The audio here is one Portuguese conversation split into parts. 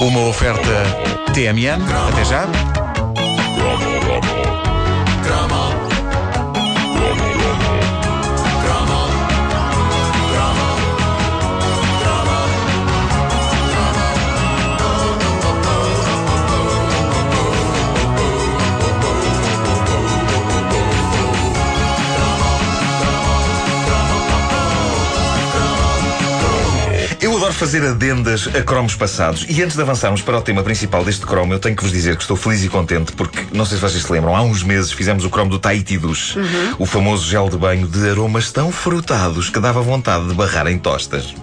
Uma oferta TMN. Até já. Fazer adendas a cromos passados. E antes de avançarmos para o tema principal deste cromo, eu tenho que vos dizer que estou feliz e contente porque, não sei se vocês se lembram, há uns meses fizemos o cromo do Tahiti Duche, o famoso gel de banho de aromas tão frutados que dava vontade de barrar em tostas.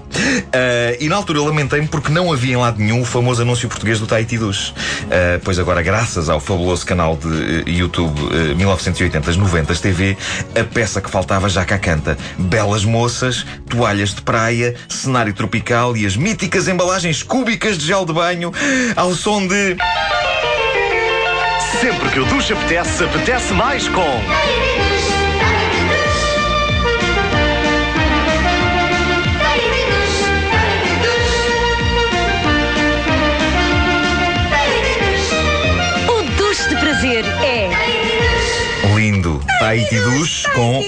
Ah, e na altura lamentei-me porque não havia em lado nenhum o famoso anúncio português do Tahiti Duche. Ah, pois agora, graças ao fabuloso canal de eh, YouTube eh, 1980-90 TV, a peça que faltava já cá canta. Belas moças, toalhas de praia, cenário tropical e as míticas embalagens cúbicas de gel de banho ao som de. Sempre que o duche apetece, apetece mais com. Tahiti Duche com.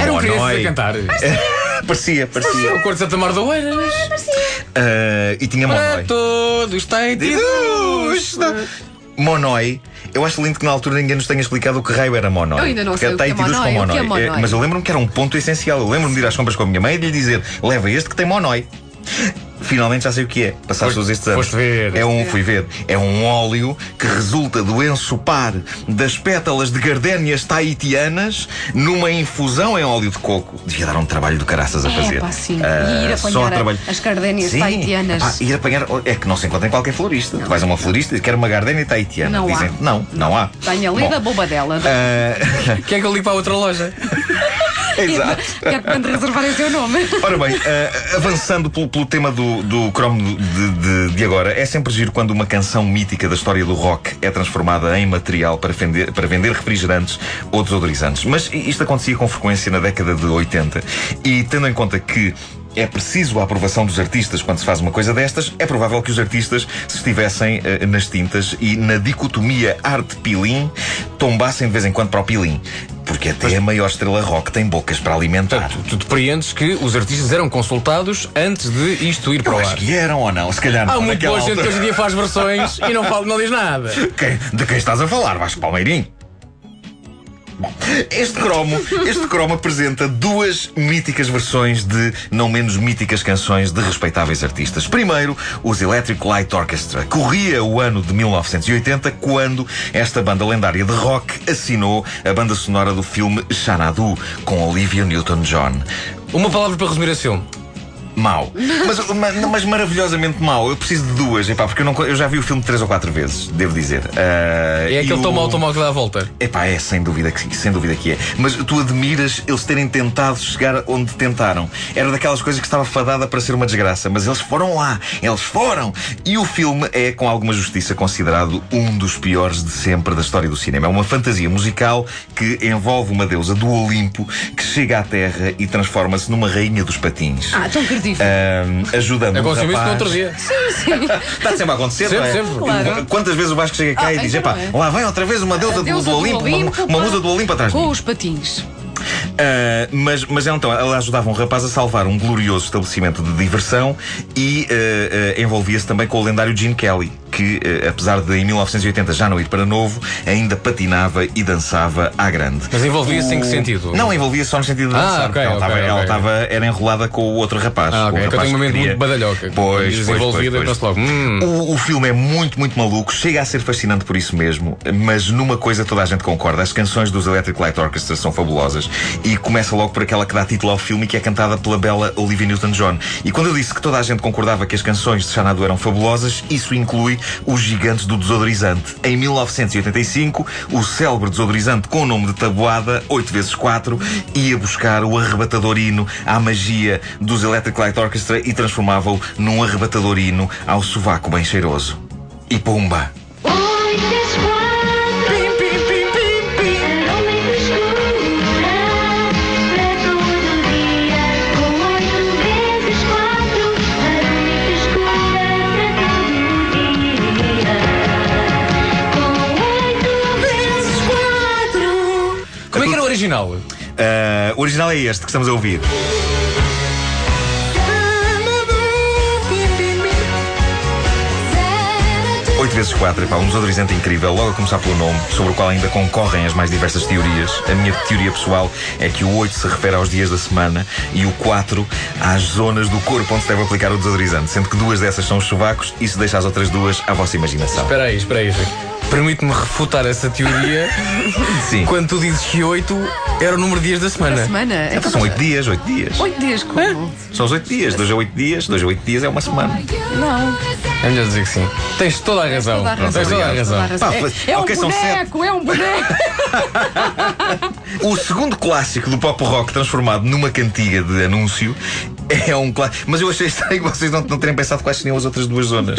Era um criança a Monoi. cantar. Parecia, parecia. O Corte de Santa Mar do Oeiras. Ah, e tinha Para Monoi. todos, está em ti. Monoi. Eu acho lindo que na altura ninguém nos tenha explicado o que raio era Monoi. Eu ainda não Porque sei o que é Tahiti Monoi, com que é Monoi. Monoi? mas eu lembro-me que era um ponto essencial. Eu lembro-me de ir às compras com a minha mãe e de lhe dizer: leva este que tem Monoi. Finalmente já sei o que é, passados Foste- todos estes anos. foste ver. É um, fui ver. É um óleo que resulta do ensopar das pétalas de gardénias tahitianas numa infusão em óleo de coco. Devia dar um trabalho do caraças a fazer. É, pá, sim. Ah, E ir só apanhar a- trabalho- as gardénias Sim. tahitianas. Epá, ir apanhar. É que não se encontra em qualquer florista. Tu vais a uma florista e quer uma gardénia tahitiana. Não há. Dizem, não, não há. Tenho ali Bom, da bobadela. ah, Quem é que eu ligo para a outra loja? Exato. Quero quando reservarem o seu nome. Ora bem, ah, avançando pelo, pelo tema do, do cromo de, de- de agora, é sempre giro quando uma canção mítica da história do rock é transformada em material para vender, para vender refrigerantes ou desodorizantes. Mas isto acontecia com frequência na década de 80 e tendo em conta que é preciso a aprovação dos artistas quando se faz uma coisa destas, é provável que os artistas se estivessem eh, nas tintas e na dicotomia arte-pilim tombassem de vez em quando para o pilim. Porque até a maior estrela rock tem bocas para alimentar. Tu, tu depreendes que os artistas eram consultados antes de isto ir para o acho ar. que eram ou não, se calhar Há não. muito naquela boa gente que hoje em dia faz versões e não, fala, não diz nada. Quem- de quem estás a falar, Vasco Palmeirinho? Este cromo, este cromo apresenta duas míticas versões de não menos míticas canções de respeitáveis artistas. Primeiro, os Electric Light Orchestra. Corria o ano de 1980 quando esta banda lendária de rock assinou a banda sonora do filme Xanadu com Olivia Newton-John. Uma palavra para resumir esse filme. Mau. Mas, ma- mas maravilhosamente mau. Eu preciso de duas, epá, porque eu, não, eu já vi o filme três ou quatro vezes, devo dizer. Ah, É aquele o- tão automóvel que dá a volta. Epá, é sem dúvida que sem dúvida que é. Mas tu admiras eles terem tentado chegar onde tentaram. Era daquelas coisas que estava fadada para ser uma desgraça, mas eles foram lá, eles foram. E o filme é, com alguma justiça, considerado um dos piores de sempre da história do cinema. É uma fantasia musical que envolve uma deusa do Olimpo que chega à Terra e transforma-se numa rainha dos patins. Ah, tão ajudando um Aconteceu isso no rapaz. outro dia. Está sempre a acontecer, Sempre, não é? sempre. Claro. Quantas vezes o Vasco chega cá Ah, e diz: então epá, é. lá vem outra vez uma deusa, A do, deusa do Olimpo, uma, Olimpo, uma pá, musa do Olimpo atrás de Com os patins. Ah, mas, mas então, ela ajudava um rapaz a salvar um glorioso estabelecimento de diversão e ah, ah, envolvia-se também com o lendário Gene Kelly, que, ah, apesar de em 1980 já não ir para novo, ainda patinava e dançava à grande. Mas envolvia-se em que O- sentido? Não, envolvia-se só no sentido de Ah, dançar. ok, porque ela ok, estava, ok. ela estava, era enrolada com o outro rapaz. Ah, o ok. É que eu rapaz tenho um momento queria- muito badalhoca. Pois, Dizes pois, pois, pois. logo. Hum. O, o filme é muito, muito maluco, chega a ser fascinante por isso mesmo, mas numa coisa toda a gente concorda: as canções dos Electric Light Orchestra são fabulosas e começa logo por aquela que dá título ao filme e que é cantada pela bela Olivia Newton-John. E quando eu disse que toda a gente concordava que as canções de Xanadu eram fabulosas, isso inclui os gigantes do desodorizante. Em 1985, o célebre desodorizante com o nome de Tabuada, 8x4, ia buscar o arrebatador hino à magia dos Electric Light Orchestra e transformava-o num arrebatador hino ao sovaco bem cheiroso. E pumba! Original. Ah, o original é este que estamos a ouvir. Oito vezes quatro, epá, um desodorizante incrível, logo a começar pelo nome, sobre o qual ainda concorrem as mais diversas teorias. A minha teoria pessoal é que o 8 se refere aos dias da semana e o 4 às zonas do corpo onde se deve aplicar o desodorizante, sendo que duas dessas são os sovacos e se deixa as outras duas à vossa imaginação. Espera aí, espera aí. Rui. Permite-me refutar essa teoria Sim. quando tu dizes que 8 era o número de dias da semana. Semana? Então são oito dias, oito dias. Oito dias como? São os oito dias, dois a oito dias, dois a oito dias é uma semana. Não. É melhor dizer que sim. Tens toda a razão. Toda a razão. Tens toda a razão. Pá, É, é um ok, são boneco, é um boneco. O segundo clássico do pop rock transformado numa cantiga de anúncio é um clássico. Mas eu achei estranho vocês não, não terem pensado quais seriam as outras duas zonas,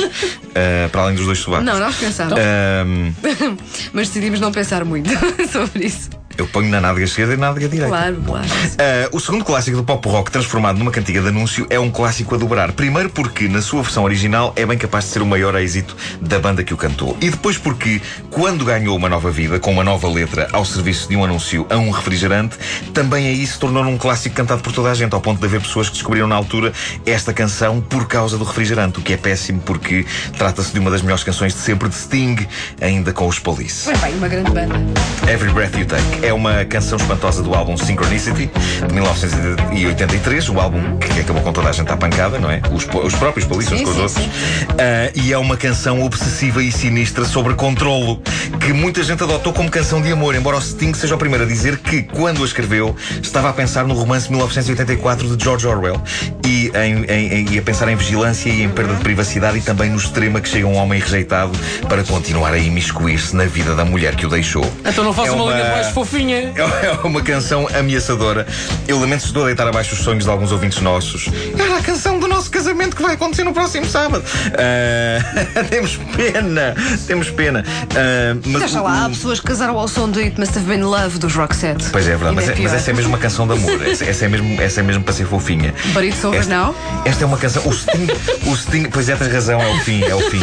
ah, para além dos dois sovacos. Não, nós pensámos. Ahm, Mas decidimos não pensar muito sobre isso. Eu ponho na nádega esquerda e na nádega direita. Claro, claro. Ah, o segundo clássico do pop rock transformado numa cantiga de anúncio é um clássico a dobrar. Primeiro porque, na sua versão original, é bem capaz de ser o maior êxito da banda que o cantou. E depois porque, quando ganhou uma nova vida, com uma nova letra ao serviço de um anúncio a um refrigerante, também aí se tornou num clássico cantado por toda a gente, ao ponto de haver pessoas que descobriram na altura esta canção por causa do refrigerante, o que é péssimo porque trata-se de uma das melhores canções de sempre de Sting, ainda com os Police. Mas bem, uma grande banda. Every Breath You Take é uma canção espantosa do álbum Synchronicity de 1983, o álbum que acabou com toda a gente à pancada, não é? Os, os próprios polícias uns Sim, com os sim, outros. Ah, e é uma canção obsessiva e sinistra sobre controlo que muita gente adotou como canção de amor, embora o Sting seja o primeiro a dizer que, quando a escreveu, estava a pensar no romance 1984 de George Orwell e, em- em- em- e a pensar em vigilância e em perda de privacidade e também no extremo que chega um homem rejeitado para continuar a imiscuir-se na vida da mulher que o deixou. Então não faça É uma, uma- linha mais fofinha. É uma canção ameaçadora. Eu lamento se estou a deitar abaixo os sonhos de alguns ouvintes nossos. Era a canção do nosso casamento que vai acontecer no próximo sábado. Ah, temos pena, temos pena. Ah, mas Deixa lá, há pessoas que casaram ao som do It Must Have Been Love dos Roxette. Pois é, é verdade, mas, Ainda é- mas essa é mesmo uma canção de amor. Essa, essa é, mesmo, essa é mesmo para ser fofinha. But it's over esta, now? Esta é uma canção. O Sting, o Sting, pois é, tens razão, é o fim, é o fim.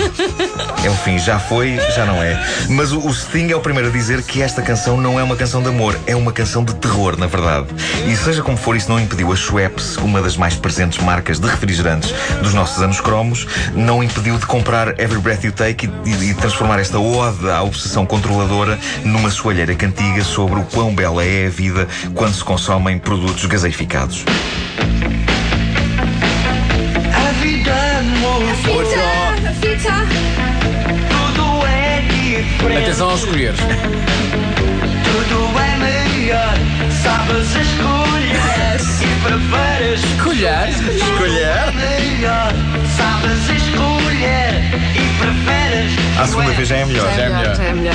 É o fim, já foi, já não é. Mas o, o Sting é o primeiro a dizer que esta canção não é uma canção de amor, é uma canção de terror, na verdade. E seja como for, isso não impediu a Schweppes, uma das mais presentes marcas de refrigerantes dos nossos anos cromos, não impediu de comprar Every Breath You Take e, e- e transformar esta ode à obsessão controladora numa soalheira cantiga sobre o quão bela é a vida quando se consomem produtos gaseificados. É. Atenção ao escolher. Tudo é melhor. Sabes escolher e preferes. Colhar. Escolher? Melhor. Sabes escolher e preferes. À segunda vez já é melhor. Já é melhor, já é melhor.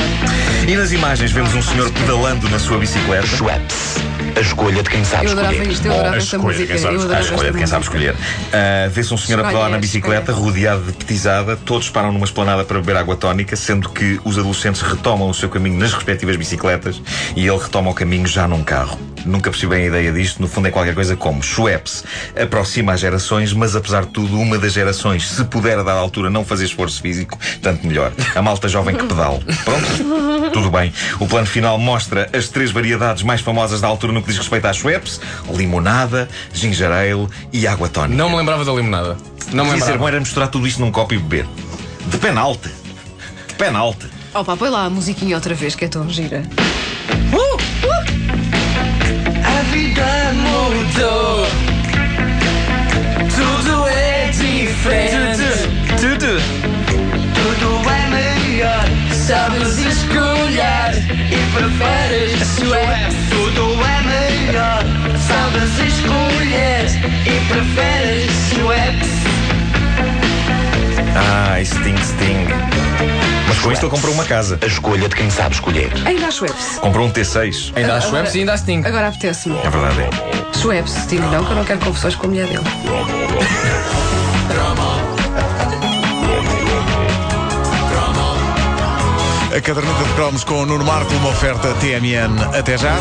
E nas imagens vemos um senhor pedalando na sua bicicleta. Schweppes. A escolha de quem sabe Eu escolher. isto, eu adorava a escolha de música. quem sabe, eu a escolha de quem sabe escolher. Ah, Vê-se um senhor a pedalar na bicicleta, rodeado de petizada, todos param numa esplanada para beber água tónica, sendo que os adolescentes retomam o seu caminho nas respectivas bicicletas e ele retoma o caminho já num carro. Nunca percebi bem a ideia disto, no fundo é qualquer coisa como Schweppes aproxima as gerações, mas apesar de tudo, uma das gerações, se puder a dada altura não fazer esforço físico, tanto melhor. A malta jovem que pedala. Pronto? Tudo bem. O plano final mostra as três variedades mais famosas da altura no que diz respeito às Schweppes: limonada, ginger ale e água tónica. Não me lembrava da limonada. Não me ser bom lembrava. era misturar tudo isto num copo e beber. De penalti. De penalti. Opa, põe lá a musiquinha outra vez, que é tão gira. Ah, Sting, Sting. Mas com isto ele comprou uma casa. A escolha de quem sabe escolher. Ainda há Schweppes. Comprou um T6. Ainda há Schweppes e ainda há Sting. Agora apetece-me. É verdade, é. Schweppes, Sting não, que eu não quero confusões com a mulher dele. A caderneta de cromos com o Nuno Marco, uma oferta TMN. Até já.